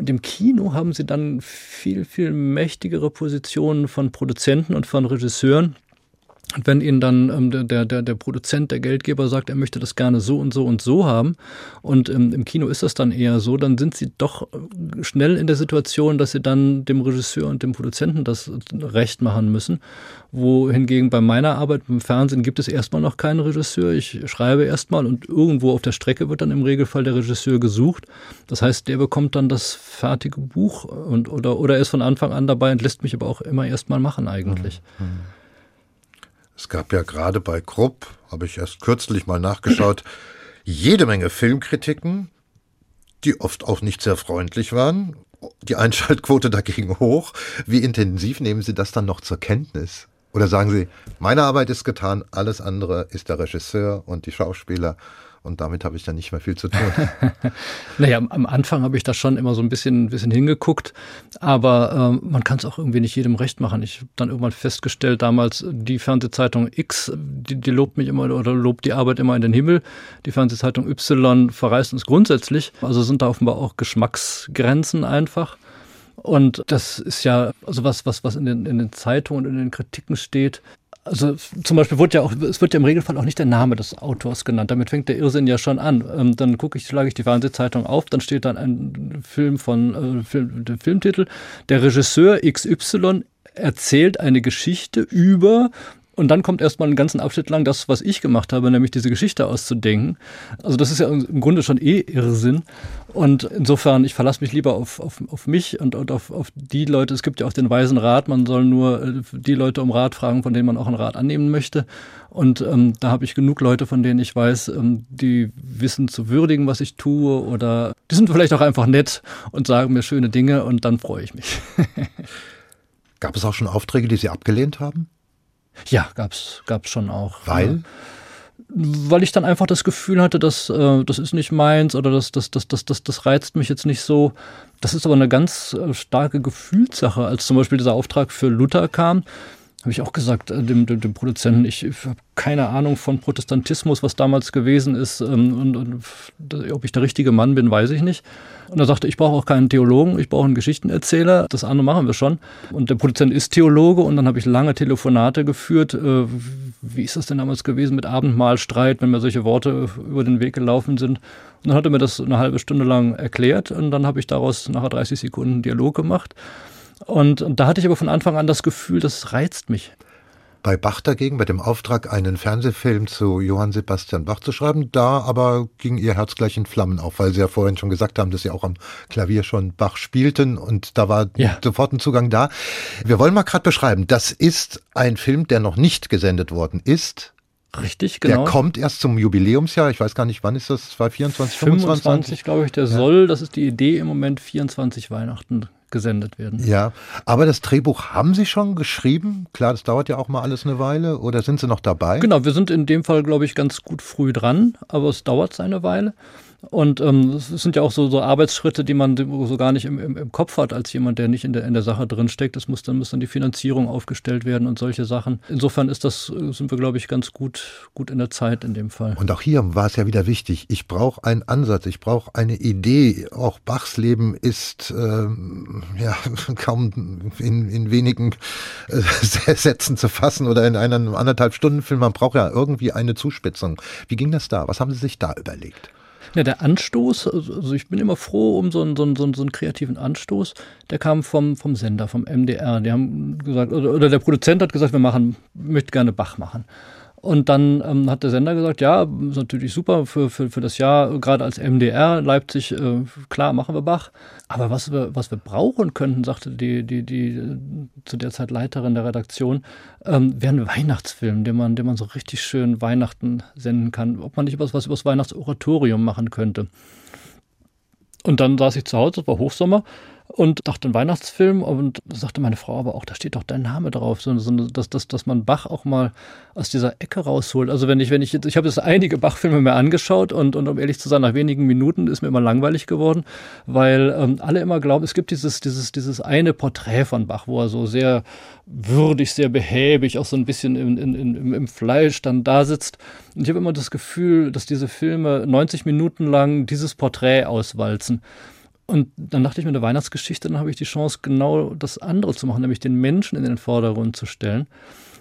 Und im Kino haben sie dann viel, viel mächtigere Positionen von Produzenten und von Regisseuren und wenn Ihnen dann ähm, der, der, der Produzent, der Geldgeber sagt, er möchte das gerne so und so und so haben, und ähm, im Kino ist das dann eher so, dann sind Sie doch äh, schnell in der Situation, dass Sie dann dem Regisseur und dem Produzenten das recht machen müssen. Wohingegen bei meiner Arbeit im Fernsehen gibt es erstmal noch keinen Regisseur. Ich schreibe erstmal und irgendwo auf der Strecke wird dann im Regelfall der Regisseur gesucht. Das heißt, der bekommt dann das fertige Buch und, oder, oder ist von Anfang an dabei und lässt mich aber auch immer erstmal machen eigentlich. Mhm. Es gab ja gerade bei Krupp, habe ich erst kürzlich mal nachgeschaut, jede Menge Filmkritiken, die oft auch nicht sehr freundlich waren. Die Einschaltquote dagegen hoch. Wie intensiv nehmen Sie das dann noch zur Kenntnis? Oder sagen Sie, meine Arbeit ist getan, alles andere ist der Regisseur und die Schauspieler und damit habe ich dann nicht mehr viel zu tun. naja, am Anfang habe ich da schon immer so ein bisschen, bisschen hingeguckt, aber ähm, man kann es auch irgendwie nicht jedem recht machen. Ich habe dann irgendwann festgestellt, damals die Fernsehzeitung X, die, die lobt mich immer oder lobt die Arbeit immer in den Himmel. Die Fernsehzeitung Y verreist uns grundsätzlich. Also sind da offenbar auch Geschmacksgrenzen einfach. Und das ist ja, also was, was, was in den, in den Zeitungen und in den Kritiken steht, also zum Beispiel wird ja auch, es wird ja im Regelfall auch nicht der Name des Autors genannt. Damit fängt der Irrsinn ja schon an. Ähm, dann gucke ich, schlage ich die Fernsehzeitung auf, dann steht dann ein Film von, äh, Film, der Filmtitel, der Regisseur XY erzählt eine Geschichte über und dann kommt erstmal einen ganzen Abschnitt lang das, was ich gemacht habe, nämlich diese Geschichte auszudenken. Also das ist ja im Grunde schon eh Irrsinn. Und insofern, ich verlasse mich lieber auf, auf, auf mich und, und auf, auf die Leute. Es gibt ja auch den weisen Rat, man soll nur äh, die Leute um Rat fragen, von denen man auch einen Rat annehmen möchte. Und ähm, da habe ich genug Leute, von denen ich weiß, ähm, die wissen zu würdigen, was ich tue. Oder die sind vielleicht auch einfach nett und sagen mir schöne Dinge und dann freue ich mich. Gab es auch schon Aufträge, die Sie abgelehnt haben? Ja, gab's, gab's schon auch. Weil? weil ich dann einfach das Gefühl hatte, dass äh, das ist nicht meins oder das, das, das, das, das, das reizt mich jetzt nicht so. Das ist aber eine ganz äh, starke Gefühlssache. Als zum Beispiel dieser Auftrag für Luther kam, habe ich auch gesagt, äh, dem, dem, dem Produzenten, ich, habe keine Ahnung von Protestantismus, was damals gewesen ist. Ähm, und, und, ob ich der richtige Mann bin, weiß ich nicht. Und er sagte, ich brauche auch keinen Theologen, ich brauche einen Geschichtenerzähler. Das andere machen wir schon. Und der Produzent ist Theologe und dann habe ich lange Telefonate geführt. Äh, wie ist das denn damals gewesen mit Abendmahlstreit, wenn mir solche Worte über den Weg gelaufen sind? Und dann hat er mir das eine halbe Stunde lang erklärt und dann habe ich daraus nachher 30 Sekunden Dialog gemacht. Und, und da hatte ich aber von Anfang an das Gefühl, das reizt mich. Bei Bach dagegen, bei dem Auftrag, einen Fernsehfilm zu Johann Sebastian Bach zu schreiben, da aber ging ihr Herz gleich in Flammen auf, weil Sie ja vorhin schon gesagt haben, dass Sie auch am Klavier schon Bach spielten und da war ja. sofort ein Zugang da. Wir wollen mal gerade beschreiben, das ist ein Film, der noch nicht gesendet worden ist. Richtig, genau. Der kommt erst zum Jubiläumsjahr. Ich weiß gar nicht, wann ist das? 2024, 25? 25, glaube ich, der ja. soll, das ist die Idee im Moment, 24 Weihnachten gesendet werden. Ja, aber das Drehbuch haben Sie schon geschrieben? Klar, das dauert ja auch mal alles eine Weile. Oder sind Sie noch dabei? Genau, wir sind in dem Fall, glaube ich, ganz gut früh dran, aber es dauert seine Weile. Und ähm, es sind ja auch so, so Arbeitsschritte, die man so gar nicht im, im, im Kopf hat, als jemand, der nicht in der, in der Sache drinsteckt. Es muss dann, muss dann die Finanzierung aufgestellt werden und solche Sachen. Insofern ist das, sind wir, glaube ich, ganz gut, gut in der Zeit in dem Fall. Und auch hier war es ja wieder wichtig. Ich brauche einen Ansatz, ich brauche eine Idee. Auch Bachs Leben ist ähm, ja kaum in, in wenigen äh, Sätzen zu fassen oder in einem anderthalb Stunden Film. Man braucht ja irgendwie eine Zuspitzung. Wie ging das da? Was haben Sie sich da überlegt? Ja, der Anstoß, also ich bin immer froh um so einen, so einen, so einen, kreativen Anstoß, der kam vom, vom Sender, vom MDR. Die haben gesagt, oder der Produzent hat gesagt, wir machen, möchte gerne Bach machen. Und dann ähm, hat der Sender gesagt, ja, ist natürlich super für, für, für das Jahr, gerade als MDR, Leipzig, äh, klar, machen wir Bach. Aber was wir, was wir brauchen könnten, sagte die, die, die zu der Zeit Leiterin der Redaktion, ähm, wäre ein Weihnachtsfilm, den man, den man so richtig schön Weihnachten senden kann. Ob man nicht was, was über das Weihnachtsoratorium machen könnte. Und dann saß ich zu Hause, es war Hochsommer, und dachte ein Weihnachtsfilm und sagte meine Frau aber auch, da steht doch dein Name drauf, so, so, dass, dass, dass man Bach auch mal aus dieser Ecke rausholt. Also wenn ich, wenn ich jetzt, ich habe jetzt einige Bach-Filme mir angeschaut und, und um ehrlich zu sein, nach wenigen Minuten ist mir immer langweilig geworden, weil ähm, alle immer glauben, es gibt dieses, dieses, dieses eine Porträt von Bach, wo er so sehr würdig, sehr behäbig, auch so ein bisschen in, in, in, im Fleisch dann da sitzt. Und ich habe immer das Gefühl, dass diese Filme 90 Minuten lang dieses Porträt auswalzen. Und dann dachte ich mir, eine Weihnachtsgeschichte, dann habe ich die Chance, genau das andere zu machen, nämlich den Menschen in den Vordergrund zu stellen.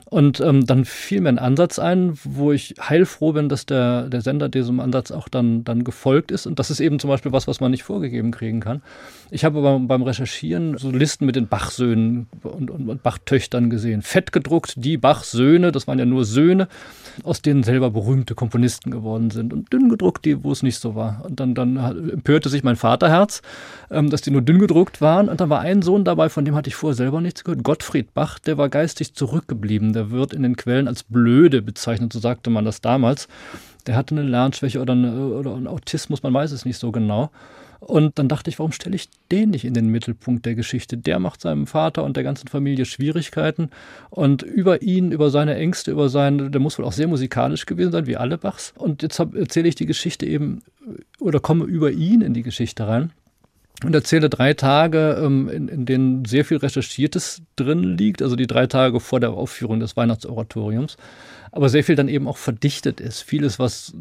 Und ähm, dann fiel mir ein Ansatz ein, wo ich heilfroh bin, dass der, der Sender diesem Ansatz auch dann, dann gefolgt ist. Und das ist eben zum Beispiel was, was man nicht vorgegeben kriegen kann. Ich habe aber beim Recherchieren so Listen mit den Bachsöhnen und, und, und Bachtöchtern gesehen. Fett gedruckt, die Bachsöhne, das waren ja nur Söhne, aus denen selber berühmte Komponisten geworden sind. Und dünn gedruckt, die, wo es nicht so war. Und dann, dann empörte sich mein Vaterherz, ähm, dass die nur dünn gedruckt waren. Und dann war ein Sohn dabei, von dem hatte ich vorher selber nichts gehört. Gottfried Bach, der war geistig zurückgeblieben der wird in den Quellen als blöde bezeichnet, so sagte man das damals. Der hatte eine Lernschwäche oder, eine, oder einen Autismus, man weiß es nicht so genau. Und dann dachte ich, warum stelle ich den nicht in den Mittelpunkt der Geschichte? Der macht seinem Vater und der ganzen Familie Schwierigkeiten. Und über ihn, über seine Ängste, über seine, der muss wohl auch sehr musikalisch gewesen sein, wie alle Bachs. Und jetzt erzähle ich die Geschichte eben oder komme über ihn in die Geschichte rein und erzähle drei Tage, ähm, in, in denen sehr viel Recherchiertes drin liegt, also die drei Tage vor der Aufführung des Weihnachtsoratoriums, aber sehr viel dann eben auch verdichtet ist. Vieles, was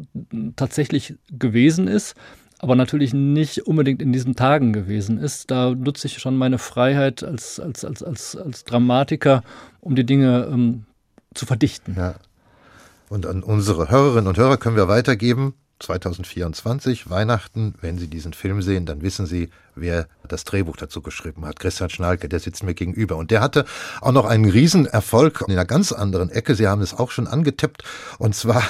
tatsächlich gewesen ist, aber natürlich nicht unbedingt in diesen Tagen gewesen ist. Da nutze ich schon meine Freiheit als, als, als, als, als Dramatiker, um die Dinge ähm, zu verdichten. Ja. Und an unsere Hörerinnen und Hörer können wir weitergeben, 2024, Weihnachten, wenn Sie diesen Film sehen, dann wissen Sie, wer das Drehbuch dazu geschrieben hat. Christian Schnalke, der sitzt mir gegenüber. Und der hatte auch noch einen Riesenerfolg in einer ganz anderen Ecke. Sie haben es auch schon angetippt. Und zwar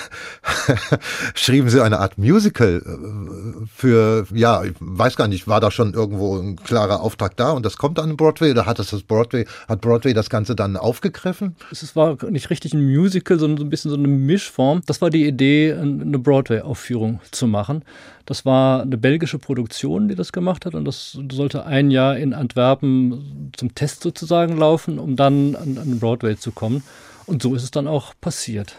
schrieben Sie eine Art Musical äh, für, ja, ich weiß gar nicht, war da schon irgendwo ein klarer Auftrag da und das kommt an Broadway oder hat das, das Broadway, hat Broadway das Ganze dann aufgegriffen? Es war nicht richtig ein Musical, sondern so ein bisschen so eine Mischform. Das war die Idee, eine Broadway-Aufführung zu machen. Das war eine belgische Produktion, die das gemacht hat und das sollte ein Jahr in Antwerpen zum Test sozusagen laufen, um dann an, an Broadway zu kommen. Und so ist es dann auch passiert.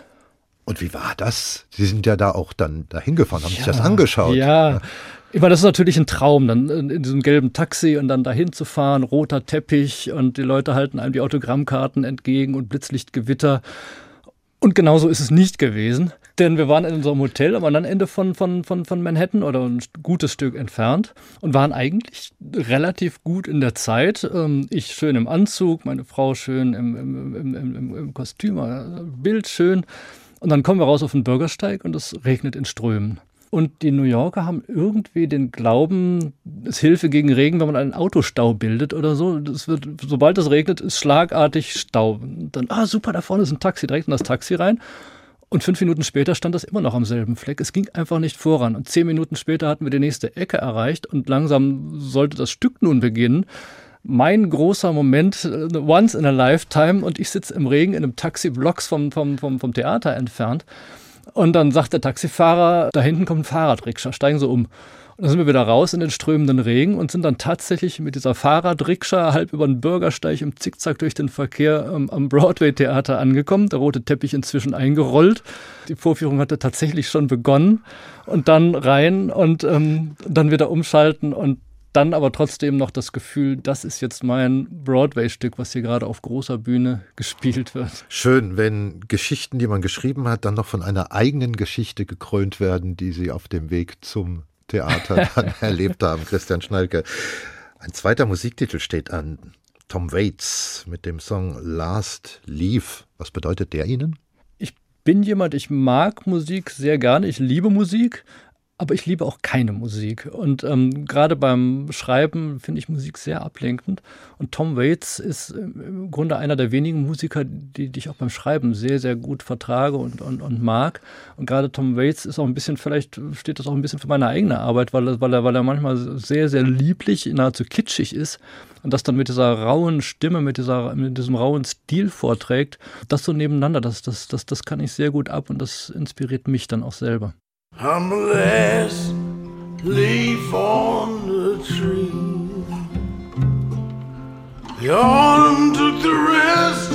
Und wie war das? Sie sind ja da auch dann dahin gefahren, haben ja, sich das angeschaut. Ja. Ich meine, das ist natürlich ein Traum, dann in diesem gelben Taxi und dann dahin zu fahren, roter Teppich und die Leute halten einem die Autogrammkarten entgegen und Blitzlichtgewitter. Und genauso ist es nicht gewesen, denn wir waren in unserem Hotel am anderen Ende von, von, von, von Manhattan oder ein gutes Stück entfernt und waren eigentlich relativ gut in der Zeit. Ähm, ich schön im Anzug, meine Frau schön im, im, im, im, im Kostüm, äh, Bild schön. Und dann kommen wir raus auf den Bürgersteig und es regnet in Strömen. Und die New Yorker haben irgendwie den Glauben, es Hilfe gegen Regen, wenn man einen Autostau bildet oder so. Das wird, sobald es regnet, ist schlagartig Stau. Und dann, ah, super, da vorne ist ein Taxi, direkt in das Taxi rein. Und fünf Minuten später stand das immer noch am selben Fleck. Es ging einfach nicht voran. Und zehn Minuten später hatten wir die nächste Ecke erreicht und langsam sollte das Stück nun beginnen. Mein großer Moment, äh, once in a lifetime, und ich sitze im Regen in einem Taxi blocks vom, vom, vom, vom Theater entfernt. Und dann sagt der Taxifahrer, da hinten kommt ein Fahrradrikscha, steigen Sie um. Dann sind wir wieder raus in den strömenden Regen und sind dann tatsächlich mit dieser Fahrradrikscha halb über den Bürgersteig im Zickzack durch den Verkehr ähm, am Broadway-Theater angekommen. Der rote Teppich inzwischen eingerollt. Die Vorführung hatte tatsächlich schon begonnen. Und dann rein und ähm, dann wieder umschalten und dann aber trotzdem noch das Gefühl, das ist jetzt mein Broadway-Stück, was hier gerade auf großer Bühne gespielt wird. Schön, wenn Geschichten, die man geschrieben hat, dann noch von einer eigenen Geschichte gekrönt werden, die Sie auf dem Weg zum Theater dann erlebt haben, Christian Schnalke. Ein zweiter Musiktitel steht an. Tom Waits mit dem Song Last Leave. Was bedeutet der Ihnen? Ich bin jemand, ich mag Musik sehr gerne, ich liebe Musik, aber ich liebe auch keine Musik. Und ähm, gerade beim Schreiben finde ich Musik sehr ablenkend. Und Tom Waits ist im Grunde einer der wenigen Musiker, die, die ich auch beim Schreiben sehr, sehr gut vertrage und, und, und mag. Und gerade Tom Waits ist auch ein bisschen, vielleicht steht das auch ein bisschen für meine eigene Arbeit, weil, weil, er, weil er manchmal sehr, sehr lieblich, nahezu kitschig ist und das dann mit dieser rauen Stimme, mit, dieser, mit diesem rauen Stil vorträgt, das so nebeneinander, das, das, das, das kann ich sehr gut ab und das inspiriert mich dann auch selber. Last leaf on the tree. The autumn took the rest,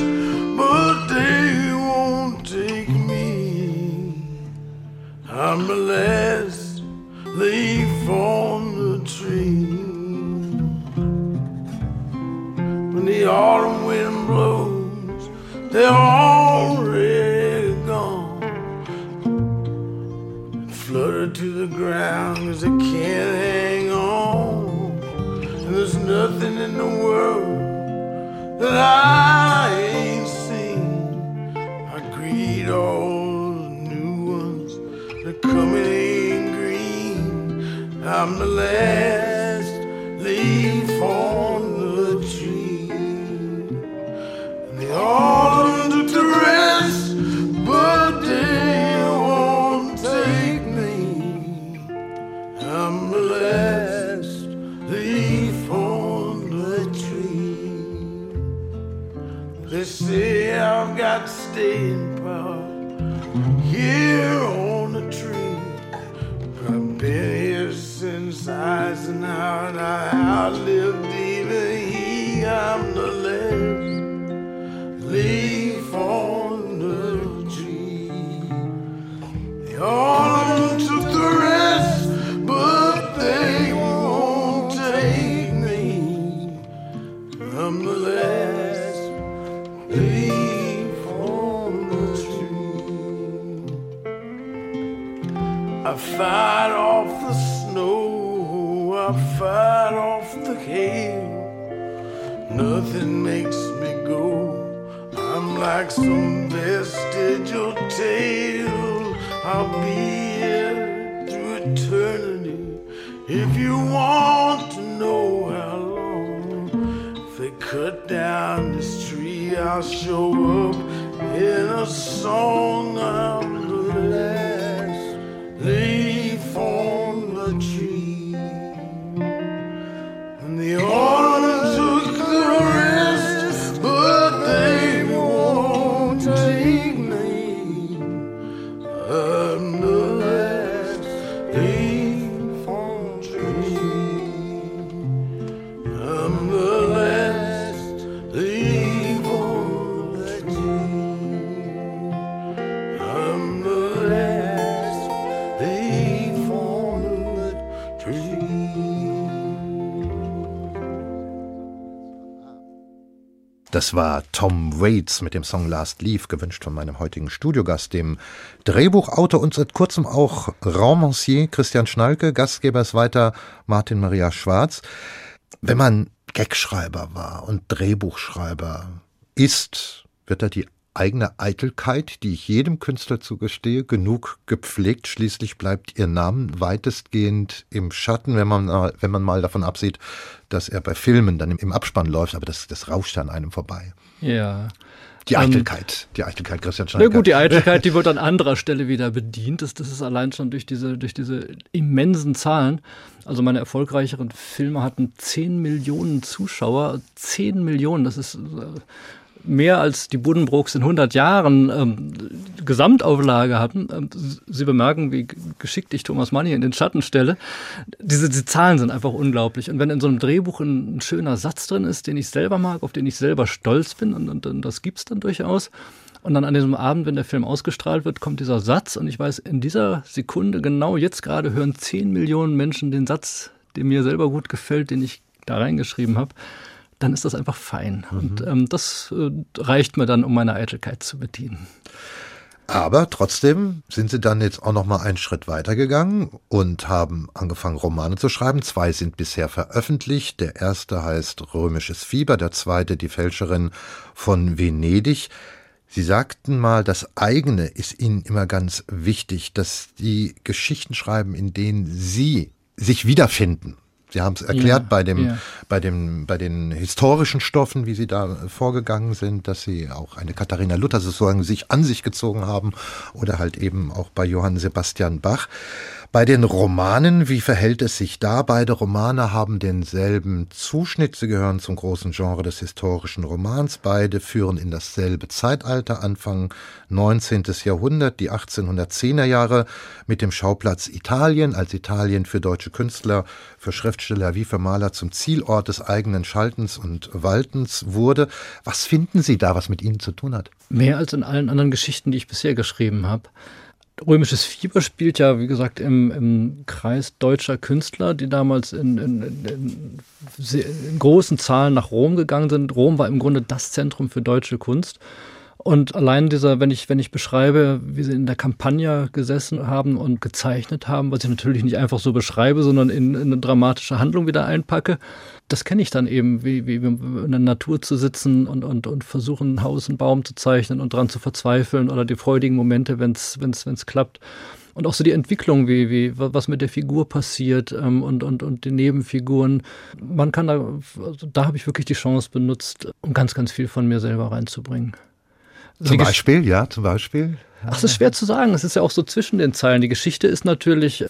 but they won't take me. I'm the last leaf on the tree. When the autumn wind blows, they're already to the ground cause I can't hang on. And there's nothing in the world that I ain't seen. I greet all the new ones that come in green. I'm the last leaf on the tree. And the autumn They say I've got staying power here on the tree. I've been here since Eisenhower. I outlived Nothing makes me go. I'm like some vestigial tale. I'll be here through eternity. If you want to know how long, if they cut down this tree, I'll show up in a song. I'm Das war Tom Waits mit dem Song Last Leaf, gewünscht von meinem heutigen Studiogast, dem Drehbuchautor und seit kurzem auch Romancier Christian Schnalke. Gastgeber ist weiter Martin Maria Schwarz. Wenn man Gagschreiber war und Drehbuchschreiber ist, wird da die eigene Eitelkeit, die ich jedem Künstler zugestehe, genug gepflegt. Schließlich bleibt ihr Name weitestgehend im Schatten, wenn man, wenn man mal davon absieht, dass er bei Filmen dann im Abspann läuft, aber das, das rauscht an einem vorbei. Ja. Die ähm, Eitelkeit, die Eitelkeit, Christian Schneider. Na gut, die Eitelkeit, die wird an anderer Stelle wieder bedient. Das, das ist allein schon durch diese, durch diese immensen Zahlen. Also meine erfolgreicheren Filme hatten 10 Millionen Zuschauer. 10 Millionen, das ist äh, mehr als die Buddenbrooks in 100 Jahren ähm, Gesamtauflage hatten. Ähm, Sie bemerken, wie geschickt ich Thomas Mann hier in den Schatten stelle. Diese, diese Zahlen sind einfach unglaublich. Und wenn in so einem Drehbuch ein, ein schöner Satz drin ist, den ich selber mag, auf den ich selber stolz bin, und, und, und das gibt's dann durchaus, und dann an diesem Abend, wenn der Film ausgestrahlt wird, kommt dieser Satz und ich weiß, in dieser Sekunde, genau jetzt gerade, hören 10 Millionen Menschen den Satz, der mir selber gut gefällt, den ich da reingeschrieben habe dann ist das einfach fein. Mhm. Und ähm, das äh, reicht mir dann, um meine Eitelkeit zu bedienen. Aber trotzdem sind sie dann jetzt auch noch mal einen Schritt weitergegangen und haben angefangen Romane zu schreiben. Zwei sind bisher veröffentlicht. Der erste heißt Römisches Fieber, der zweite Die Fälscherin von Venedig. Sie sagten mal, das eigene ist Ihnen immer ganz wichtig, dass die Geschichten schreiben, in denen Sie sich wiederfinden. Sie haben es erklärt ja, bei dem, ja. bei dem, bei den historischen Stoffen, wie Sie da vorgegangen sind, dass Sie auch eine Katharina Luther sozusagen sich an sich gezogen haben oder halt eben auch bei Johann Sebastian Bach. Bei den Romanen, wie verhält es sich da? Beide Romane haben denselben Zuschnitt. Sie gehören zum großen Genre des historischen Romans. Beide führen in dasselbe Zeitalter, Anfang 19. Jahrhundert, die 1810er Jahre, mit dem Schauplatz Italien, als Italien für deutsche Künstler, für Schriftsteller wie für Maler zum Zielort des eigenen Schaltens und Waltens wurde. Was finden Sie da, was mit Ihnen zu tun hat? Mehr als in allen anderen Geschichten, die ich bisher geschrieben habe. Römisches Fieber spielt ja, wie gesagt, im, im Kreis deutscher Künstler, die damals in, in, in, in, großen Zahlen nach Rom gegangen sind. Rom war im Grunde das Zentrum für deutsche Kunst. Und allein dieser, wenn ich, wenn ich beschreibe, wie sie in der Kampagne gesessen haben und gezeichnet haben, was ich natürlich nicht einfach so beschreibe, sondern in, in eine dramatische Handlung wieder einpacke, das kenne ich dann eben, wie, wie in der Natur zu sitzen und, und, und versuchen, ein Haus, einen Baum zu zeichnen und dran zu verzweifeln oder die freudigen Momente, wenn es klappt. Und auch so die Entwicklung, wie, wie, was mit der Figur passiert ähm, und, und, und den Nebenfiguren. Man kann da, also da habe ich wirklich die Chance benutzt, um ganz, ganz viel von mir selber reinzubringen. Zum Beispiel, ja, zum Beispiel. Ach, es ist schwer zu sagen. Es ist ja auch so zwischen den Zeilen. Die Geschichte ist natürlich,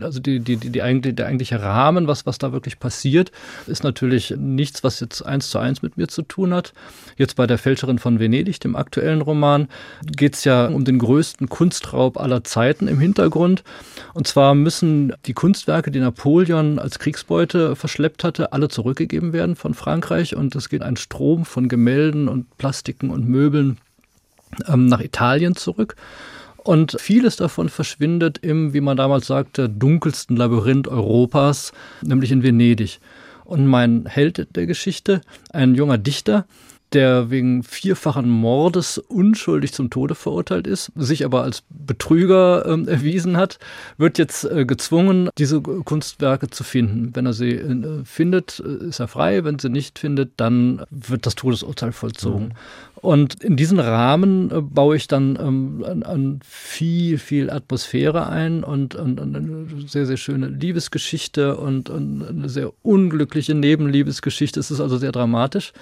also die, die, die, die eigentlich, der eigentliche Rahmen, was, was da wirklich passiert, ist natürlich nichts, was jetzt eins zu eins mit mir zu tun hat. Jetzt bei der Fälscherin von Venedig, dem aktuellen Roman, geht es ja um den größten Kunstraub aller Zeiten im Hintergrund. Und zwar müssen die Kunstwerke, die Napoleon als Kriegsbeute verschleppt hatte, alle zurückgegeben werden von Frankreich. Und es geht ein Strom von Gemälden und Plastiken und Möbeln ähm, nach Italien zurück. Und vieles davon verschwindet im, wie man damals sagte, dunkelsten Labyrinth Europas, nämlich in Venedig. Und mein Held der Geschichte, ein junger Dichter, der wegen vierfachen Mordes unschuldig zum Tode verurteilt ist, sich aber als Betrüger äh, erwiesen hat, wird jetzt äh, gezwungen, diese Kunstwerke zu finden. Wenn er sie äh, findet, äh, ist er frei. Wenn sie nicht findet, dann wird das Todesurteil vollzogen. Mhm. Und in diesen Rahmen äh, baue ich dann ähm, an, an, viel, viel Atmosphäre ein und, und, und, eine sehr, sehr schöne Liebesgeschichte und, und eine sehr unglückliche Nebenliebesgeschichte. Es ist also sehr dramatisch.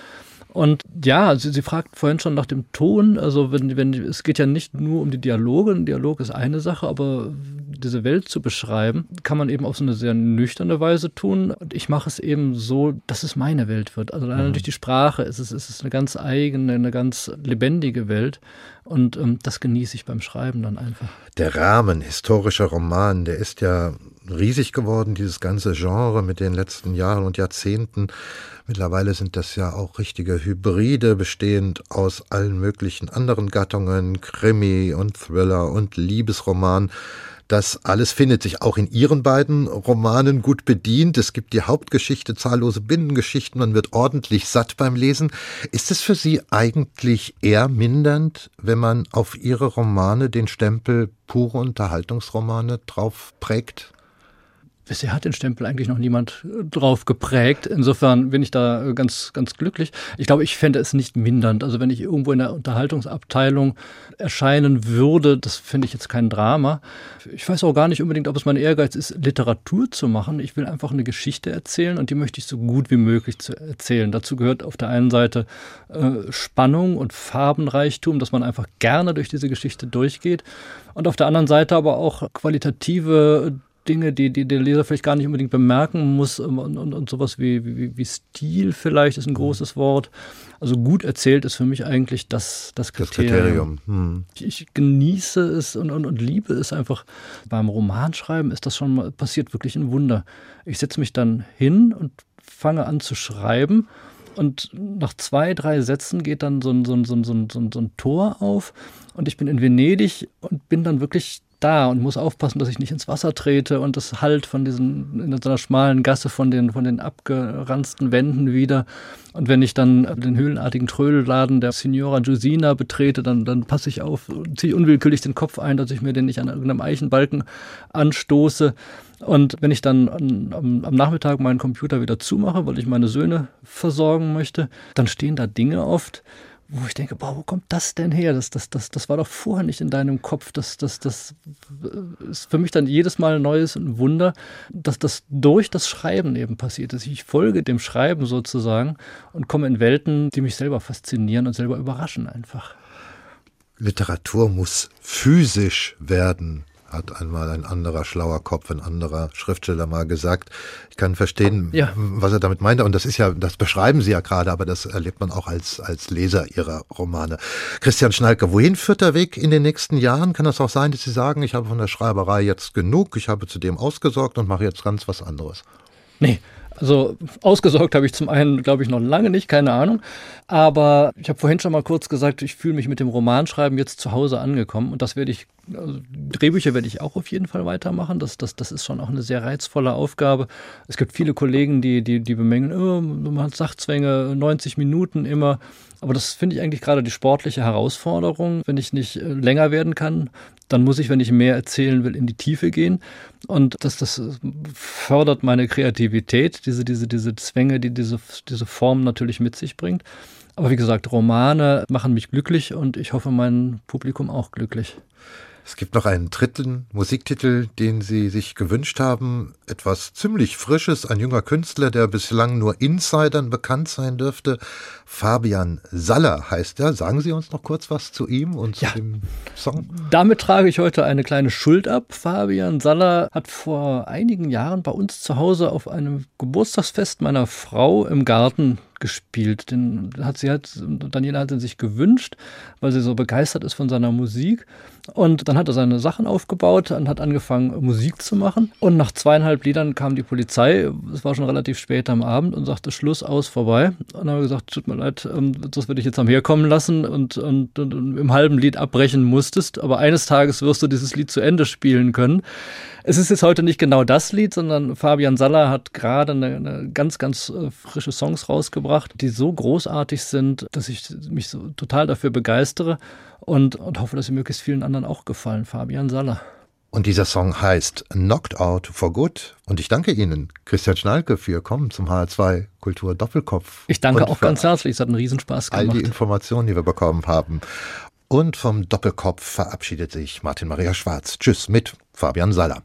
Und ja, sie, sie fragt vorhin schon nach dem Ton. Also wenn, wenn es geht ja nicht nur um die Dialoge. Ein Dialog ist eine Sache, aber diese Welt zu beschreiben, kann man eben auf so eine sehr nüchterne Weise tun. Und ich mache es eben so, dass es meine Welt wird. Also mhm. durch die Sprache ist es, ist es eine ganz eigene, eine ganz lebendige Welt. Und ähm, das genieße ich beim Schreiben dann einfach. Der Rahmen, historischer Roman, der ist ja riesig geworden, dieses ganze Genre mit den letzten Jahren und Jahrzehnten. Mittlerweile sind das ja auch richtige Hybride, bestehend aus allen möglichen anderen Gattungen, Krimi und Thriller und Liebesroman. Das alles findet sich auch in Ihren beiden Romanen gut bedient. Es gibt die Hauptgeschichte, zahllose Binnengeschichten, man wird ordentlich satt beim Lesen. Ist es für Sie eigentlich eher mindernd, wenn man auf Ihre Romane den Stempel pure Unterhaltungsromane drauf prägt? Bisher hat den Stempel eigentlich noch niemand äh, drauf geprägt. Insofern bin ich da äh, ganz, ganz glücklich. Ich glaube, ich fände es nicht mindernd. Also wenn ich irgendwo in der Unterhaltungsabteilung erscheinen würde, das finde ich jetzt kein Drama. Ich weiß auch gar nicht unbedingt, ob es mein Ehrgeiz ist, Literatur zu machen. Ich will einfach eine Geschichte erzählen und die möchte ich so gut wie möglich zu erzählen. Dazu gehört auf der einen Seite äh, Spannung und Farbenreichtum, dass man einfach gerne durch diese Geschichte durchgeht. Und auf der anderen Seite aber auch qualitative Dinge, die, die der Leser vielleicht gar nicht unbedingt bemerken muss und, und, und sowas wie, wie, wie Stil vielleicht ist ein großes Wort. Also gut erzählt ist für mich eigentlich das, das Kriterium. Das Kriterium. Hm. Ich, ich, genieße es und, und, und liebe es einfach. Beim Romanschreiben ist das schon mal, passiert wirklich ein Wunder. Ich setze mich dann hin und fange an zu schreiben und nach zwei, drei Sätzen geht dann so ein, so ein, so ein, so ein, so ein Tor auf und ich bin in Venedig und bin dann wirklich da und muss aufpassen, dass ich nicht ins Wasser trete und das halt von diesen, in so einer schmalen Gasse von den, von den abgeranzten Wänden wieder. Und wenn ich dann den höhlenartigen Trödelladen der Signora Giusina betrete, dann, dann passe ich auf, ziehe unwillkürlich den Kopf ein, dass ich mir den nicht an irgendeinem Eichenbalken anstoße. Und wenn ich dann am, am, Nachmittag meinen Computer wieder zumache, weil ich meine Söhne versorgen möchte, dann stehen da Dinge oft, wo ich denke, boah, wo kommt das denn her? Das, das, das, das war doch vorher nicht in deinem Kopf. Das, das, das ist für mich dann jedes Mal ein neues Wunder, dass das durch das Schreiben eben passiert ist. Ich folge dem Schreiben sozusagen und komme in Welten, die mich selber faszinieren und selber überraschen einfach. Literatur muss physisch werden hat einmal ein anderer schlauer Kopf, ein anderer Schriftsteller mal gesagt. Ich kann verstehen, ja. was er damit meinte. Und das ist ja, das beschreiben Sie ja gerade, aber das erlebt man auch als, als Leser Ihrer Romane. Christian Schnalke, wohin führt der Weg in den nächsten Jahren? Kann das auch sein, dass Sie sagen, ich habe von der Schreiberei jetzt genug, ich habe zudem ausgesorgt und mache jetzt ganz was anderes? Nee, also ausgesorgt habe ich zum einen, glaube ich, noch lange nicht, keine Ahnung. Aber ich habe vorhin schon mal kurz gesagt, ich fühle mich mit dem Romanschreiben jetzt zu Hause angekommen und das werde ich, also Drehbücher werde ich auch auf jeden Fall weitermachen. Das, das, das ist schon auch eine sehr reizvolle Aufgabe. Es gibt viele Kollegen, die, die, die bemängeln, oh, man hat Sachzwänge, 90 Minuten immer. Aber das finde ich eigentlich gerade die sportliche Herausforderung. Wenn ich nicht äh, länger werden kann, dann muss ich, wenn ich mehr erzählen will, in die Tiefe gehen. Und das, das fördert meine Kreativität, diese, diese, diese Zwänge, die diese, diese Form natürlich mit sich bringt. Aber wie gesagt, Romane machen mich glücklich und ich hoffe, mein Publikum auch glücklich. Es gibt noch einen dritten Musiktitel, den Sie sich gewünscht haben. Etwas ziemlich Frisches. Ein junger Künstler, der bislang nur Insidern bekannt sein dürfte. Fabian Saller heißt er. Sagen Sie uns noch kurz was zu ihm und ja. zu dem Song? Damit trage ich heute eine kleine Schuld ab. Fabian Saller hat vor einigen Jahren bei uns zu Hause auf einem Geburtstagsfest meiner Frau im Garten gespielt. Den hat sie halt, Daniela hat ihn sich gewünscht, weil sie so begeistert ist von seiner Musik. Und dann hat er seine Sachen aufgebaut und hat angefangen, Musik zu machen. Und nach zweieinhalb Liedern kam die Polizei, es war schon relativ spät am Abend, und sagte, Schluss, aus, vorbei. Und dann haben wir gesagt, tut mir leid, ähm, das würde ich jetzt am herkommen lassen und, und, und, und im halben Lied abbrechen musstest. Aber eines Tages wirst du dieses Lied zu Ende spielen können. Es ist jetzt heute nicht genau das Lied, sondern Fabian Saller hat gerade eine, eine ganz, ganz äh, frische Songs rausgebracht, die so großartig sind, dass ich mich so total dafür begeistere und, und hoffe, dass sie möglichst vielen anderen auch gefallen. Fabian Saller. Und dieser Song heißt Knocked Out for Good. Und ich danke Ihnen, Christian Schnalke, für Ihr Kommen zum HR2 Kultur Doppelkopf. Ich danke auch ganz herzlich. Es hat einen Riesenspaß gemacht. All die Informationen, die wir bekommen haben. Und vom Doppelkopf verabschiedet sich Martin Maria Schwarz. Tschüss mit Fabian Saller.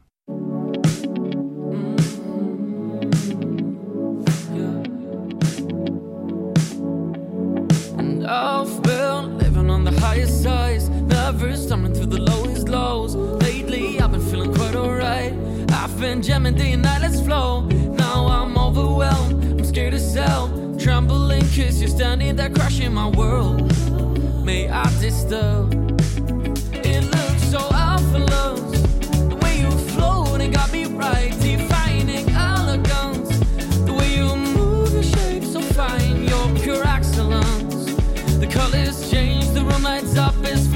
I've been living on the highest highs, never stumbling through the lowest lows. Lately, I've been feeling quite alright. I've been jamming day and night, let's flow. Now I'm overwhelmed, I'm scared as hell. Trembling, kiss you're standing there, crushing my world. May I disturb? up is.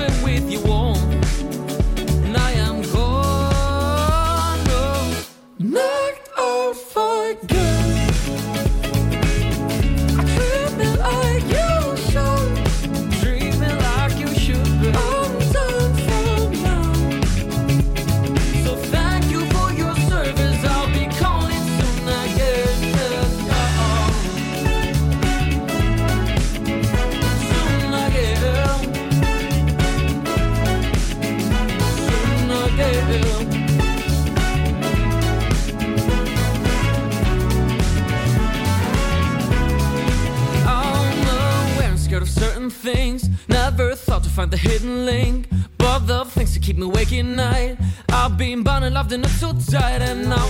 loved in a suit tight and now